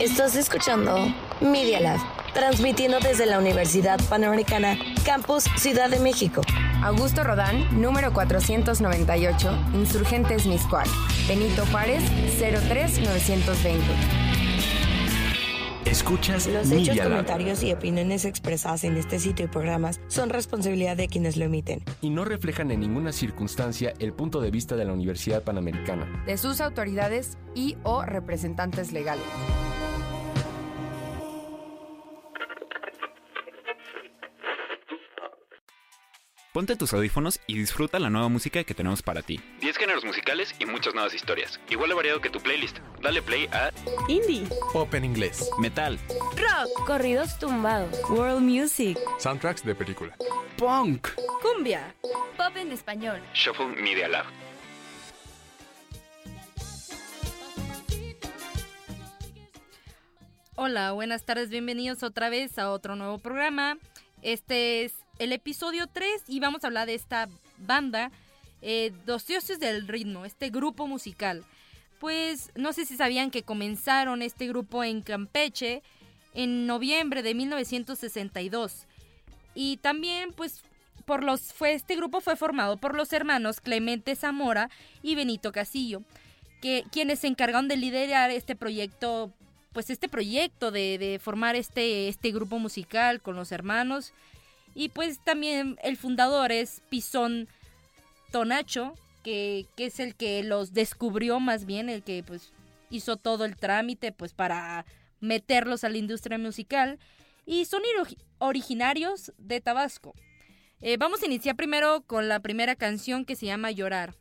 Estás escuchando Media Lab, transmitiendo desde la Universidad Panamericana, Campus Ciudad de México. Augusto Rodán, número 498, Insurgentes Miscual. Benito Juárez, 03920. Escuchas Los Media hechos, Lab. comentarios y opiniones expresadas en este sitio y programas son responsabilidad de quienes lo emiten. y no reflejan en ninguna circunstancia el punto de vista de la Universidad Panamericana. De sus autoridades y o representantes legales. Ponte tus audífonos y disfruta la nueva música que tenemos para ti. 10 géneros musicales y muchas nuevas historias. Igual de variado que tu playlist. Dale play a Indie, Pop en inglés. Metal, rock, Corridos tumbados. world music, Soundtracks de película. punk, cumbia, pop en español. Shuffle Media Lab. Hola, buenas tardes, bienvenidos otra vez a otro nuevo programa. Este es el episodio 3 y vamos a hablar de esta banda, eh, Dioses del Ritmo, este grupo musical. Pues no sé si sabían que comenzaron este grupo en Campeche en noviembre de 1962. Y también pues por los fue este grupo fue formado por los hermanos Clemente Zamora y Benito Casillo, que quienes se encargaron de liderar este proyecto pues este proyecto de, de formar este, este grupo musical con los hermanos. Y pues también el fundador es Pisón Tonacho, que, que es el que los descubrió más bien, el que pues hizo todo el trámite pues para meterlos a la industria musical. Y son ori- originarios de Tabasco. Eh, vamos a iniciar primero con la primera canción que se llama Llorar.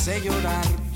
Hace llorar.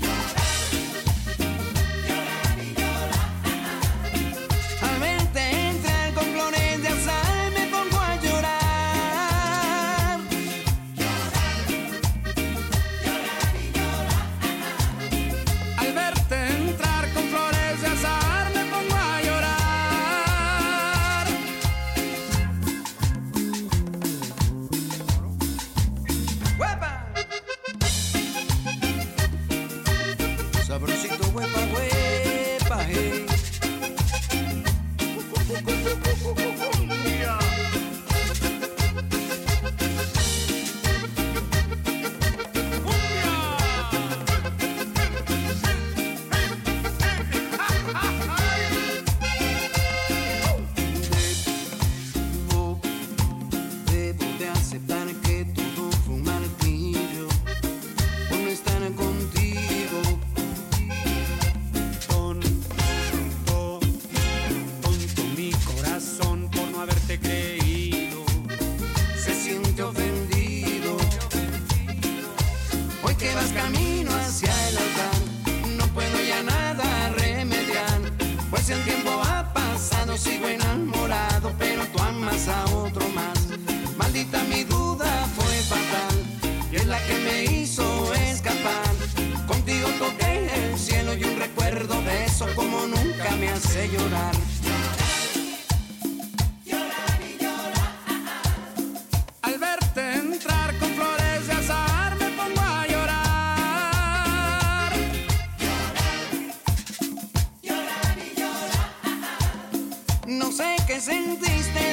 Qué sentiste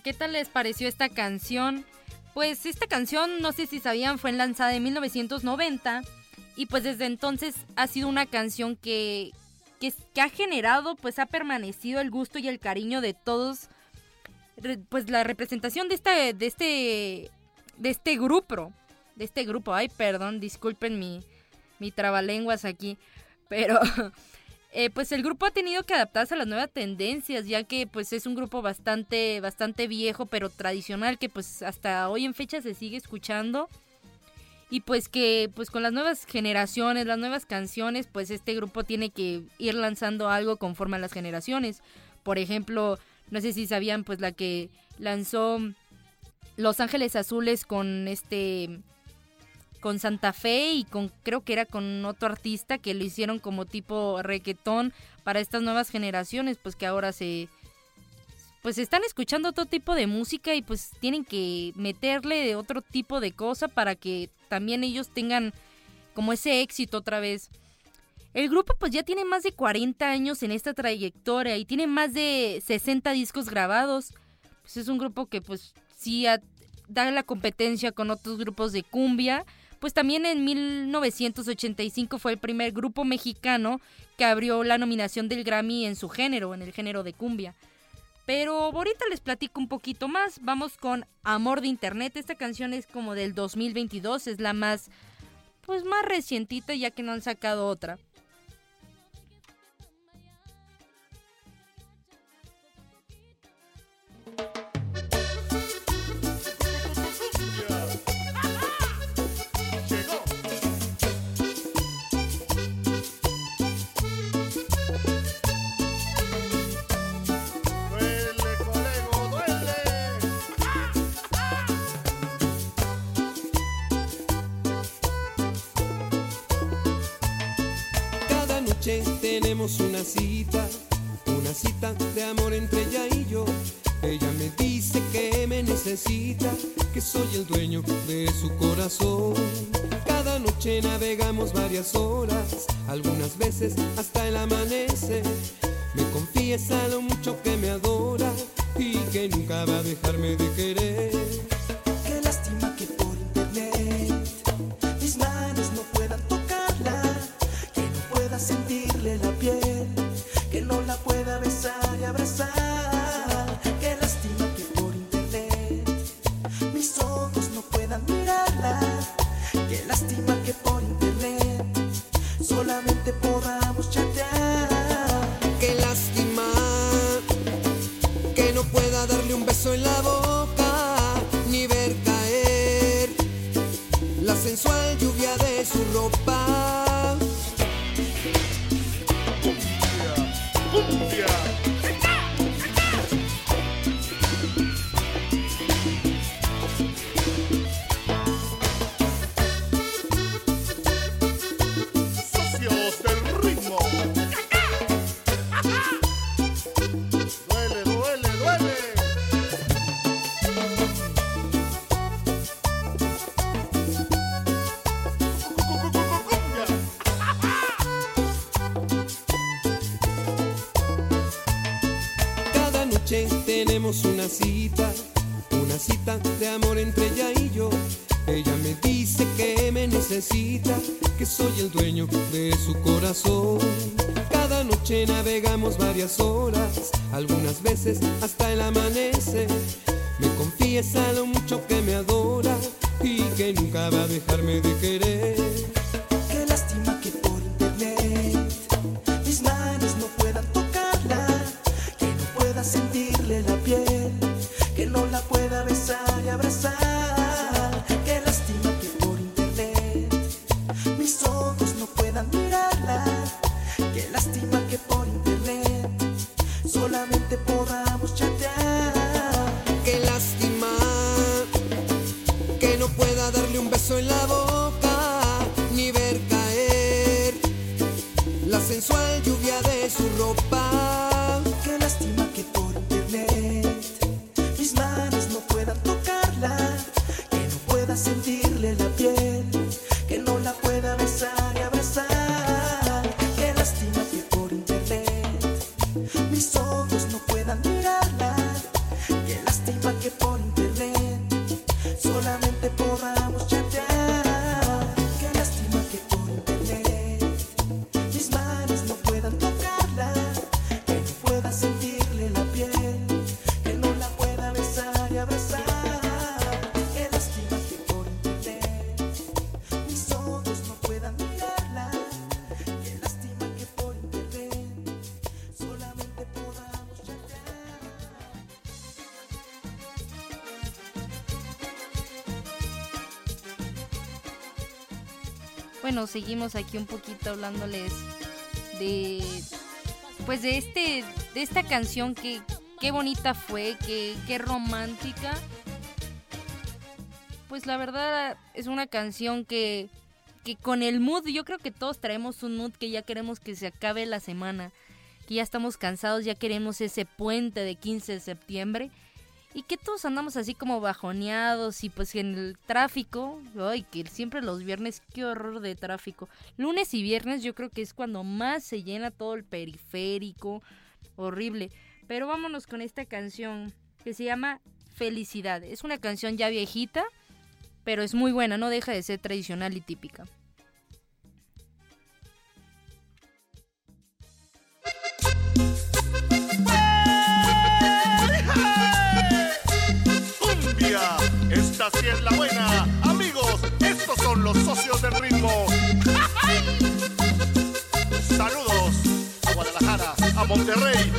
¿qué tal les pareció esta canción? Pues esta canción, no sé si sabían, fue lanzada en 1990 y pues desde entonces ha sido una canción que, que, ha generado, pues ha permanecido el gusto y el cariño de todos, pues la representación de este, de este, de este grupo, de este grupo, ay perdón, disculpen mi trabalenguas aquí, pero eh, pues el grupo ha tenido que adaptarse a las nuevas tendencias, ya que pues es un grupo bastante, bastante viejo, pero tradicional, que pues hasta hoy en fecha se sigue escuchando. Y pues que pues con las nuevas generaciones, las nuevas canciones, pues este grupo tiene que ir lanzando algo conforme a las generaciones. Por ejemplo, no sé si sabían pues la que lanzó Los Ángeles Azules con este con Santa Fe y con creo que era con otro artista que lo hicieron como tipo requetón para estas nuevas generaciones, pues que ahora se pues están escuchando otro tipo de música y pues tienen que meterle de otro tipo de cosa para que también ellos tengan como ese éxito otra vez. El grupo pues ya tiene más de 40 años en esta trayectoria y tiene más de 60 discos grabados. Pues es un grupo que pues sí da la competencia con otros grupos de cumbia. Pues también en 1985 fue el primer grupo mexicano que abrió la nominación del Grammy en su género, en el género de cumbia. Pero ahorita les platico un poquito más. Vamos con Amor de Internet. Esta canción es como del 2022, es la más pues más recientita ya que no han sacado otra. Tenemos darle un beso en la boca ni ver caer la sensual lluvia de su ropa. Cumbia. Socios sentirle la piel, que no la pueda besar y abrazar. Bueno, seguimos aquí un poquito hablándoles de pues de este de esta canción que qué bonita fue, que qué romántica. Pues la verdad es una canción que que con el mood, yo creo que todos traemos un mood que ya queremos que se acabe la semana, que ya estamos cansados, ya queremos ese puente de 15 de septiembre y que todos andamos así como bajoneados y pues en el tráfico, ay, que siempre los viernes, qué horror de tráfico. Lunes y viernes yo creo que es cuando más se llena todo el periférico, horrible. Pero vámonos con esta canción que se llama Felicidad. Es una canción ya viejita, pero es muy buena, no deja de ser tradicional y típica. Esta sí es la buena. Amigos, estos son los socios del ritmo. Saludos a Guadalajara, a Monterrey.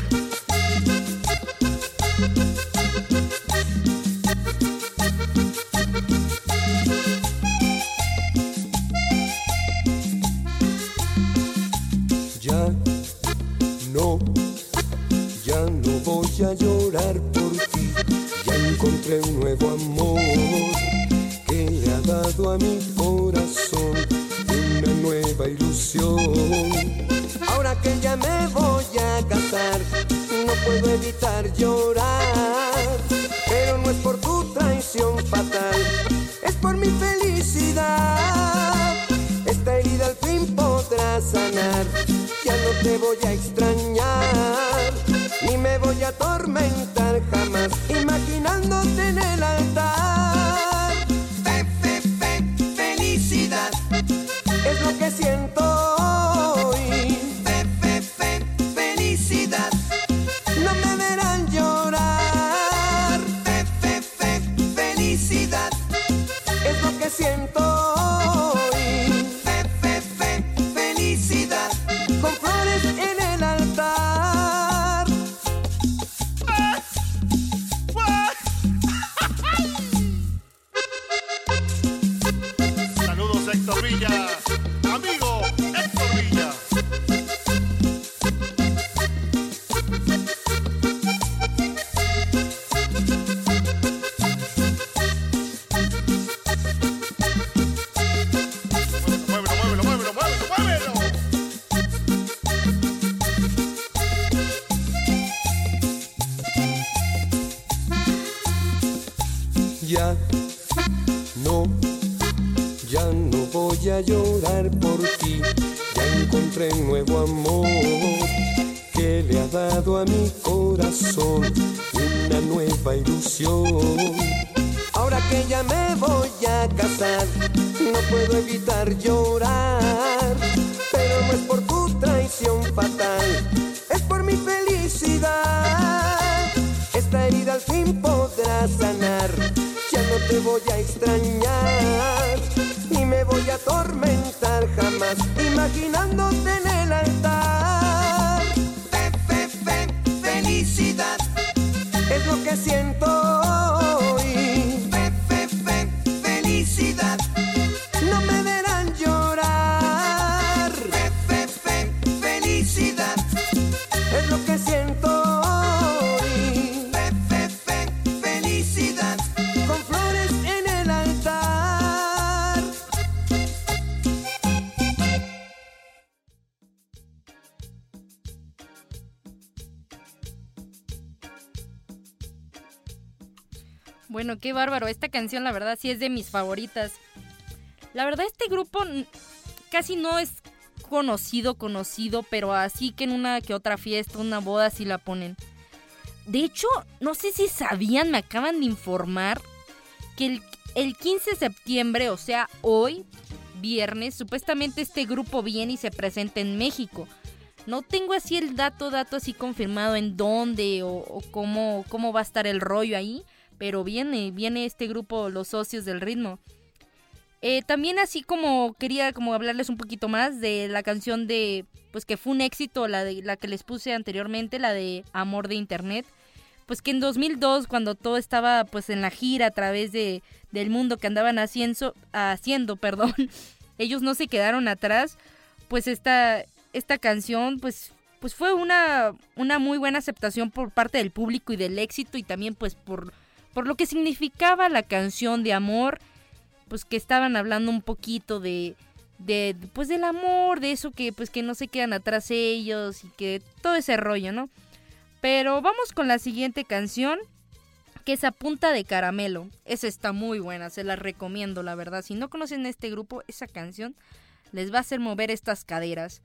Siento qué bárbaro. Esta canción, la verdad, sí es de mis favoritas. La verdad, este grupo casi no es conocido, conocido, pero así que en una que otra fiesta, una boda, sí la ponen. De hecho, no sé si sabían, me acaban de informar que el, el 15 de septiembre, o sea, hoy, viernes, supuestamente este grupo viene y se presenta en México. No tengo así el dato, dato así confirmado en dónde o, o cómo, cómo va a estar el rollo ahí, pero viene, viene este grupo, los socios del ritmo. Eh, también así como quería como hablarles un poquito más de la canción de, pues que fue un éxito, la, de, la que les puse anteriormente, la de Amor de Internet. Pues que en 2002, cuando todo estaba pues en la gira a través de, del mundo que andaban haciendo, haciendo perdón, ellos no se quedaron atrás, pues esta, esta canción pues, pues fue una, una muy buena aceptación por parte del público y del éxito y también pues por, por lo que significaba la canción de amor, pues que estaban hablando un poquito de, de pues del amor, de eso que pues que no se quedan atrás ellos y que todo ese rollo, ¿no? Pero vamos con la siguiente canción, que es A Punta de Caramelo. Esa está muy buena, se la recomiendo, la verdad. Si no conocen este grupo, esa canción les va a hacer mover estas caderas.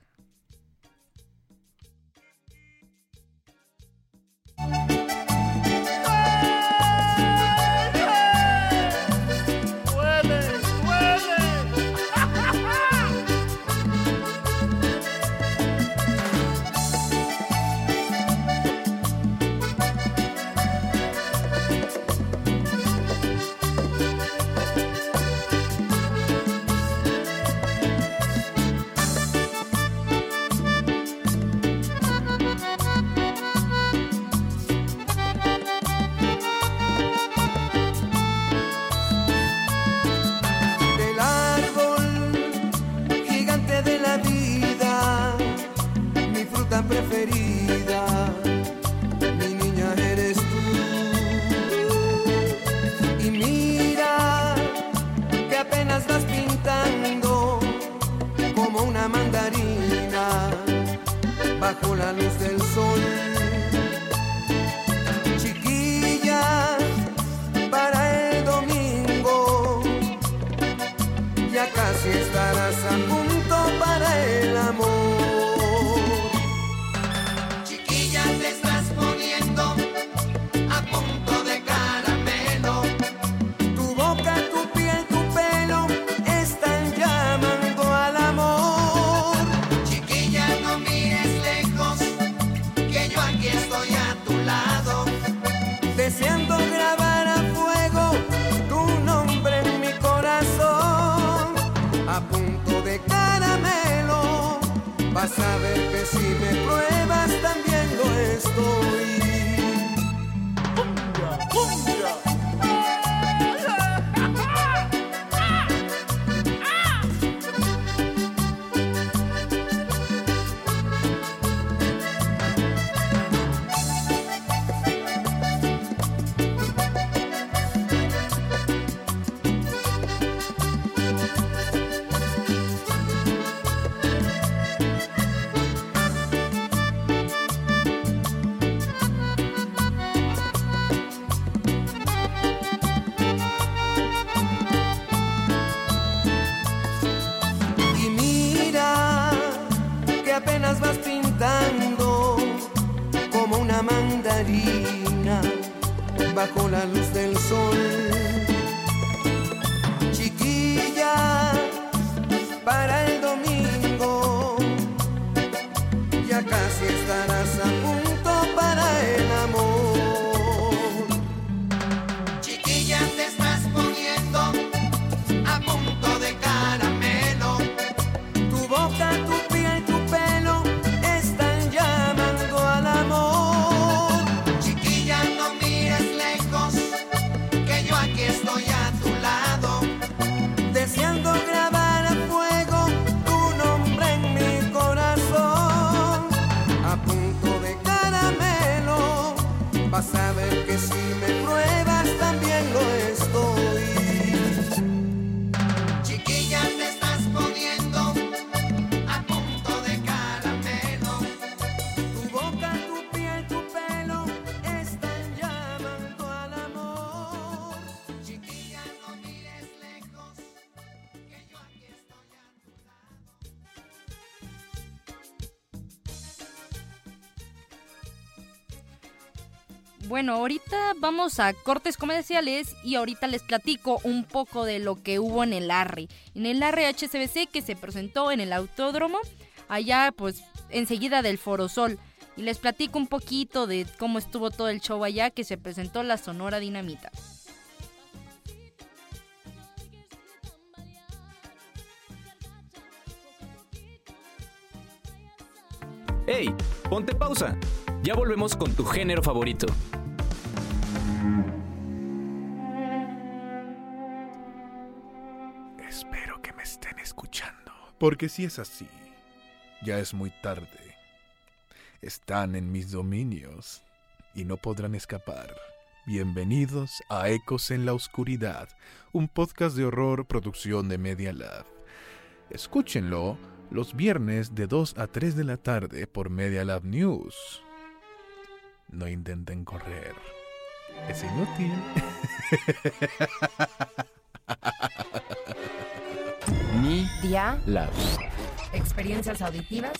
A punto Bueno, ahorita vamos a cortes comerciales y ahorita les platico un poco de lo que hubo en el ARRE. En el ARRE HCBC que se presentó en el autódromo, allá pues enseguida del Foro Sol. Y les platico un poquito de cómo estuvo todo el show allá que se presentó la Sonora Dinamita. ¡Hey! Ponte pausa. Ya volvemos con tu género favorito. Porque si es así, ya es muy tarde. Están en mis dominios y no podrán escapar. Bienvenidos a Ecos en la Oscuridad, un podcast de horror producción de Media Lab. Escúchenlo los viernes de 2 a 3 de la tarde por Media Lab News. No intenten correr. Es inútil. Día. Lab. Experiencias auditivas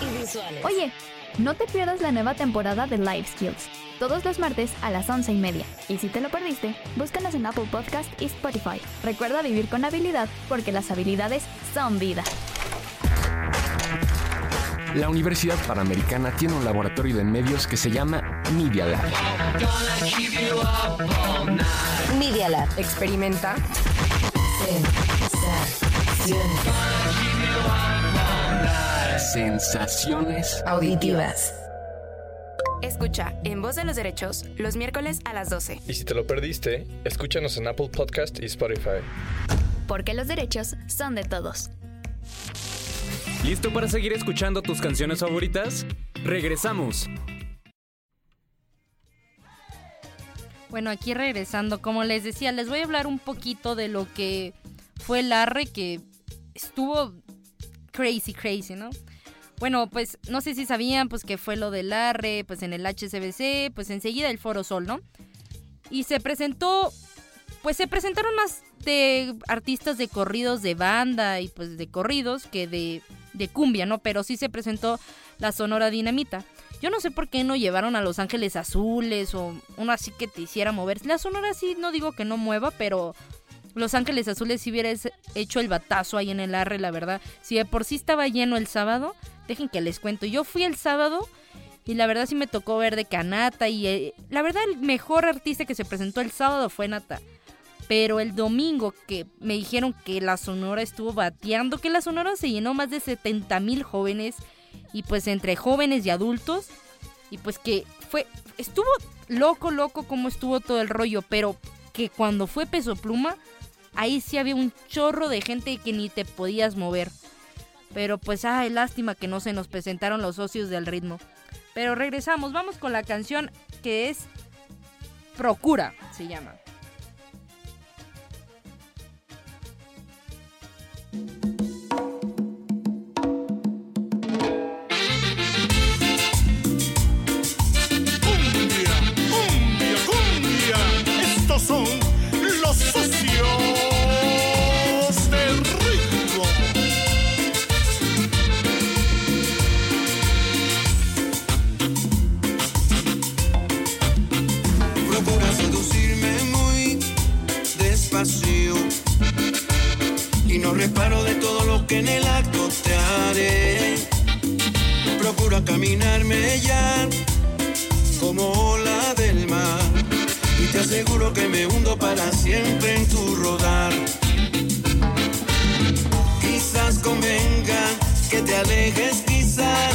y visuales. Oye, no te pierdas la nueva temporada de Life Skills, todos los martes a las once y media. Y si te lo perdiste, búscanos en Apple Podcast y Spotify. Recuerda vivir con habilidad, porque las habilidades son vida. La Universidad Panamericana tiene un laboratorio de medios que se llama Media Lab. Media Lab. Experimenta. Sensaciones auditivas. Escucha En Voz de los Derechos los miércoles a las 12. Y si te lo perdiste, escúchanos en Apple Podcast y Spotify. Porque los derechos son de todos. ¿Listo para seguir escuchando tus canciones favoritas? Regresamos. Bueno, aquí regresando, como les decía, les voy a hablar un poquito de lo que fue el arre que estuvo crazy, crazy, ¿no? Bueno, pues no sé si sabían pues que fue lo del arre, pues en el HCBC, pues enseguida el Foro Sol, ¿no? Y se presentó, pues se presentaron más de artistas de corridos de banda y pues de corridos que de, de cumbia, ¿no? Pero sí se presentó la Sonora Dinamita. Yo no sé por qué no llevaron a Los Ángeles Azules o uno así que te hiciera mover. La Sonora sí, no digo que no mueva, pero Los Ángeles Azules si hubieras hecho el batazo ahí en el arre, la verdad. Si de por sí estaba lleno el sábado, dejen que les cuento. Yo fui el sábado y la verdad sí me tocó ver de Canata y eh, la verdad el mejor artista que se presentó el sábado fue Nata. Pero el domingo que me dijeron que la Sonora estuvo bateando, que la Sonora se llenó más de 70 mil jóvenes y pues entre jóvenes y adultos y pues que fue estuvo loco loco como estuvo todo el rollo pero que cuando fue peso pluma ahí sí había un chorro de gente que ni te podías mover. Pero pues ay lástima que no se nos presentaron los socios del ritmo. Pero regresamos vamos con la canción que es Procura se llama. Cumbia, cumbia, cumbia. Estos son no reparo de todo lo que en el acto te haré. Procura caminarme ya como ola del mar y te aseguro que me hundo para siempre en tu rodar. Quizás convenga que te alejes, quizás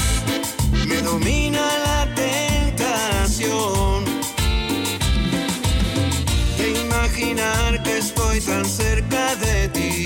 me domina la tentación de imaginar que estoy tan cerca de ti,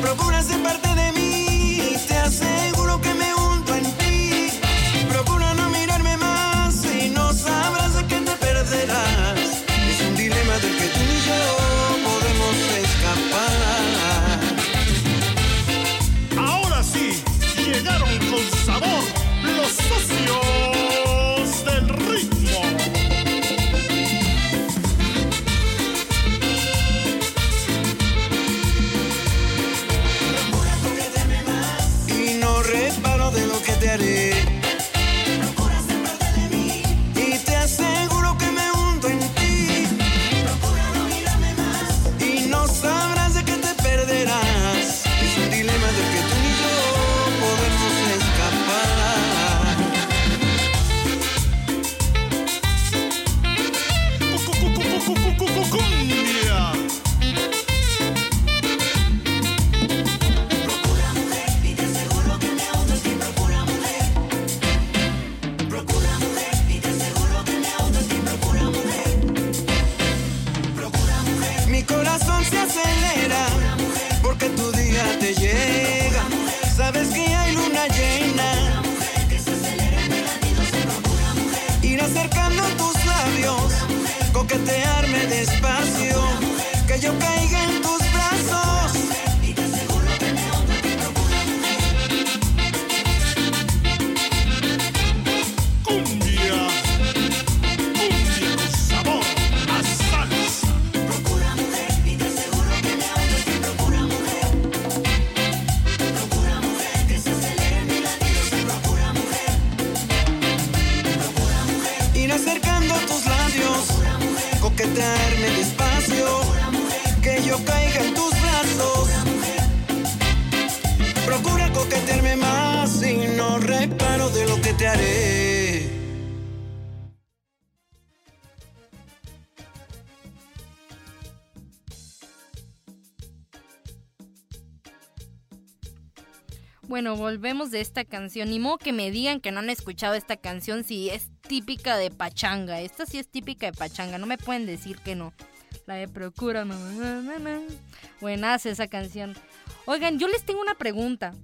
Procura ser parte de mí. Te aseguro que Bueno, volvemos de esta canción. Ni modo que me digan que no han escuchado esta canción si es típica de pachanga. Esta sí es típica de pachanga. No me pueden decir que no. La de Procura. no. Buenas esa canción. Oigan, yo les tengo una pregunta.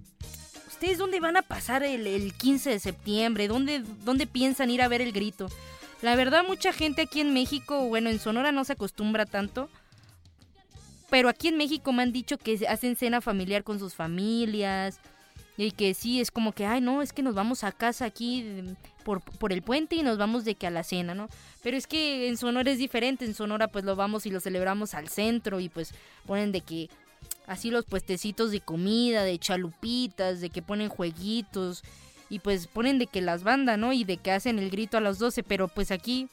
¿Ustedes dónde van a pasar el, el 15 de septiembre? ¿Dónde, ¿Dónde piensan ir a ver el grito? La verdad, mucha gente aquí en México, bueno, en Sonora no se acostumbra tanto. Pero aquí en México me han dicho que hacen cena familiar con sus familias. Y que sí, es como que, ay, no, es que nos vamos a casa aquí por, por el puente y nos vamos de que a la cena, ¿no? Pero es que en Sonora es diferente, en Sonora pues lo vamos y lo celebramos al centro y pues ponen de que así los puestecitos de comida, de chalupitas, de que ponen jueguitos y pues ponen de que las bandas, ¿no? Y de que hacen el grito a las 12, pero pues aquí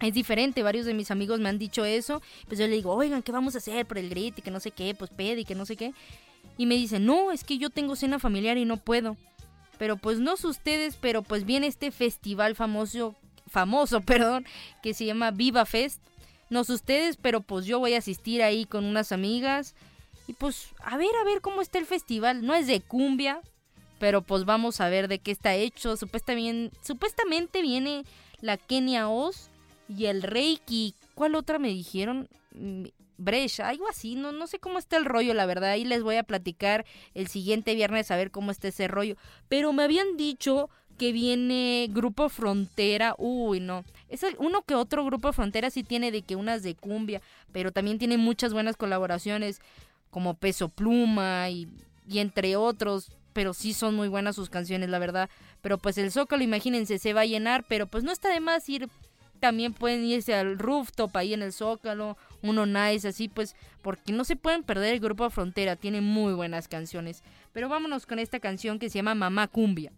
es diferente, varios de mis amigos me han dicho eso, pues yo le digo, oigan, ¿qué vamos a hacer por el grito y que no sé qué, pues pede y que no sé qué. Y me dicen, no, es que yo tengo cena familiar y no puedo. Pero pues no sé ustedes, pero pues viene este festival famoso, famoso, perdón, que se llama Viva Fest. No sé ustedes, pero pues yo voy a asistir ahí con unas amigas. Y pues a ver, a ver cómo está el festival. No es de cumbia, pero pues vamos a ver de qué está hecho. Supuestamente, supuestamente viene la Kenia Oz y el Reiki. ¿Cuál otra me dijeron? Brescia, algo así, no, no sé cómo está el rollo, la verdad, ahí les voy a platicar el siguiente viernes a ver cómo está ese rollo. Pero me habían dicho que viene Grupo Frontera, uy, no, es uno que otro Grupo Frontera sí tiene de que unas de cumbia, pero también tiene muchas buenas colaboraciones como Peso Pluma y, y entre otros, pero sí son muy buenas sus canciones, la verdad. Pero pues el Zócalo, imagínense, se va a llenar, pero pues no está de más ir también pueden irse al rooftop ahí en el Zócalo, uno nice así, pues, porque no se pueden perder el grupo Frontera, tiene muy buenas canciones. Pero vámonos con esta canción que se llama Mamá Cumbia.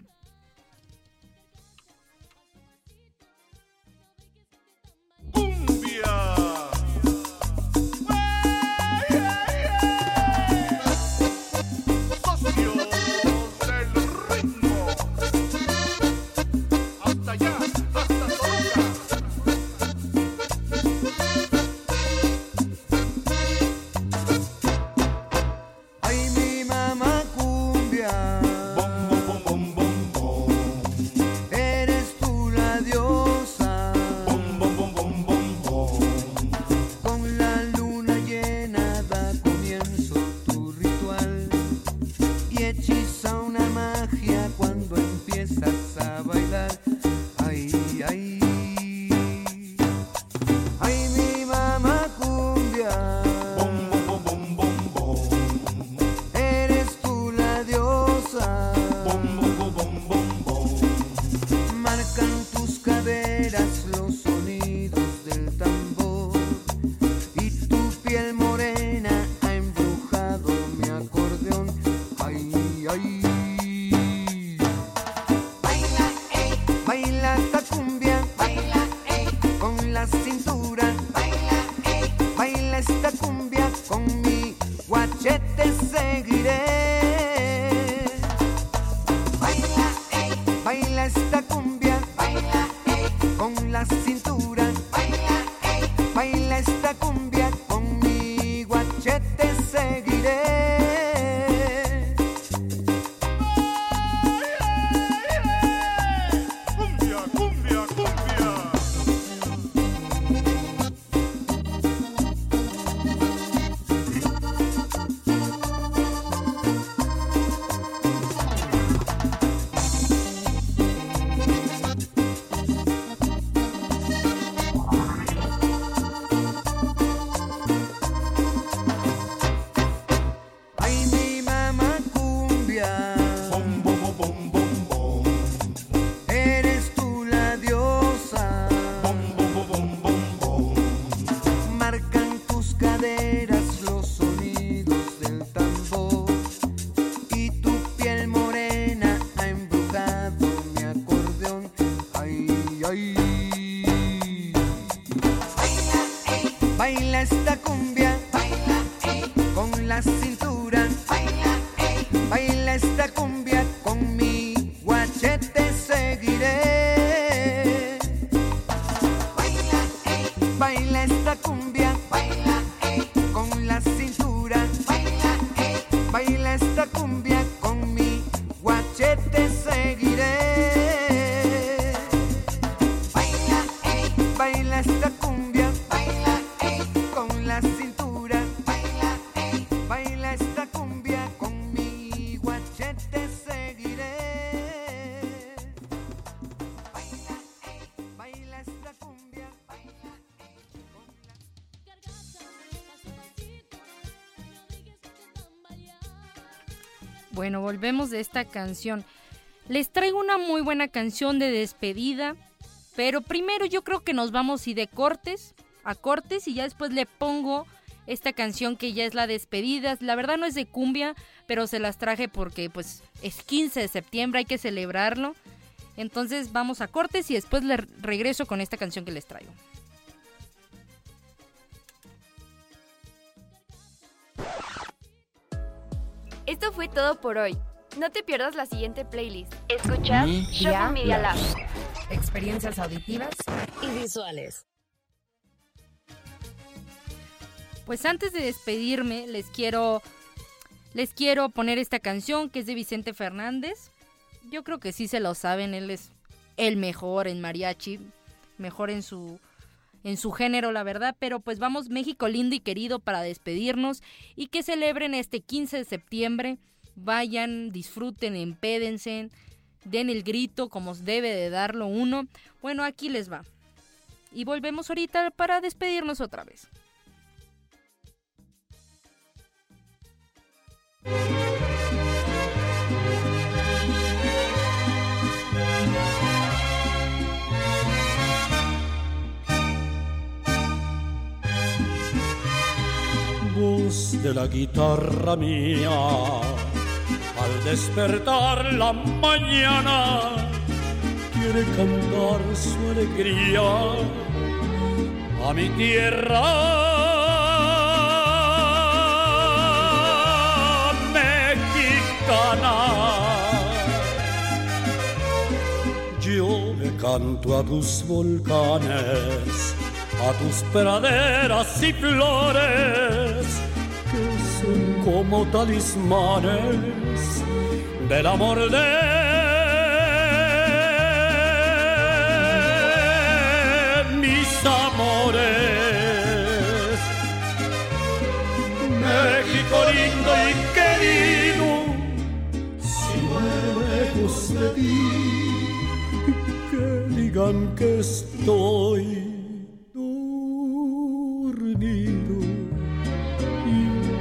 Bueno, volvemos de esta canción. Les traigo una muy buena canción de despedida, pero primero yo creo que nos vamos y de cortes a cortes y ya después le pongo esta canción que ya es la despedida. La verdad no es de cumbia, pero se las traje porque pues es 15 de septiembre, hay que celebrarlo. Entonces vamos a cortes y después le regreso con esta canción que les traigo. Esto fue todo por hoy. No te pierdas la siguiente playlist. Escuchas Shuffle Media Lab. Experiencias auditivas y visuales. Pues antes de despedirme, les quiero les quiero poner esta canción que es de Vicente Fernández. Yo creo que sí se lo saben, él es el mejor en mariachi, mejor en su en su género, la verdad, pero pues vamos México lindo y querido para despedirnos y que celebren este 15 de septiembre. Vayan, disfruten, empédense, den el grito como debe de darlo uno. Bueno, aquí les va. Y volvemos ahorita para despedirnos otra vez. De la guitarra mía, al despertar la mañana, quiere cantar su alegría a mi tierra mexicana. Yo le canto a tus volcanes, a tus praderas y flores, como talismanes del amor de mis amores. México lindo y querido, si lejos de que digan que estoy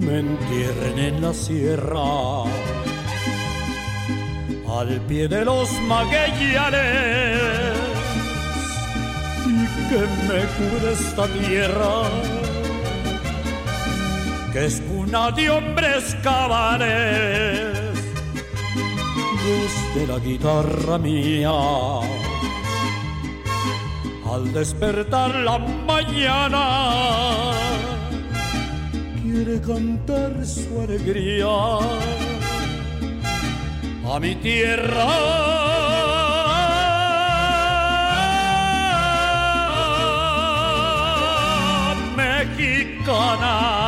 me entierren en la sierra, al pie de los maguellanes, y que me cubra esta tierra, que es cuna de hombres cabanes, desde la guitarra mía. Al despertar la mañana, quiere cantar su alegría a mi tierra mexicana.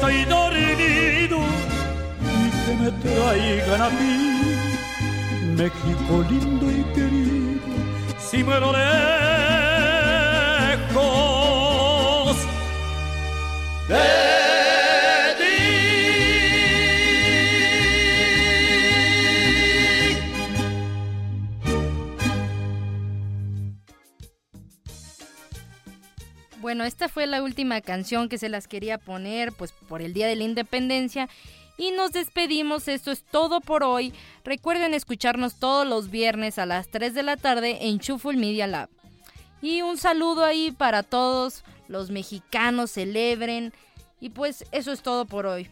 Estoy dormido y que me traigan a ti, México lindo y querido, si muero lejos de Bueno, esta fue la última canción que se las quería poner, pues por el Día de la Independencia. Y nos despedimos, esto es todo por hoy. Recuerden escucharnos todos los viernes a las 3 de la tarde en Shuffle Media Lab. Y un saludo ahí para todos los mexicanos celebren. Y pues eso es todo por hoy.